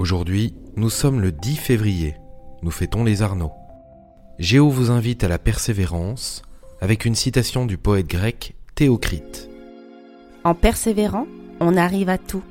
Aujourd'hui, nous sommes le 10 février. Nous fêtons les arnauds Géo vous invite à la persévérance avec une citation du poète grec Théocrite. En persévérant, on arrive à tout.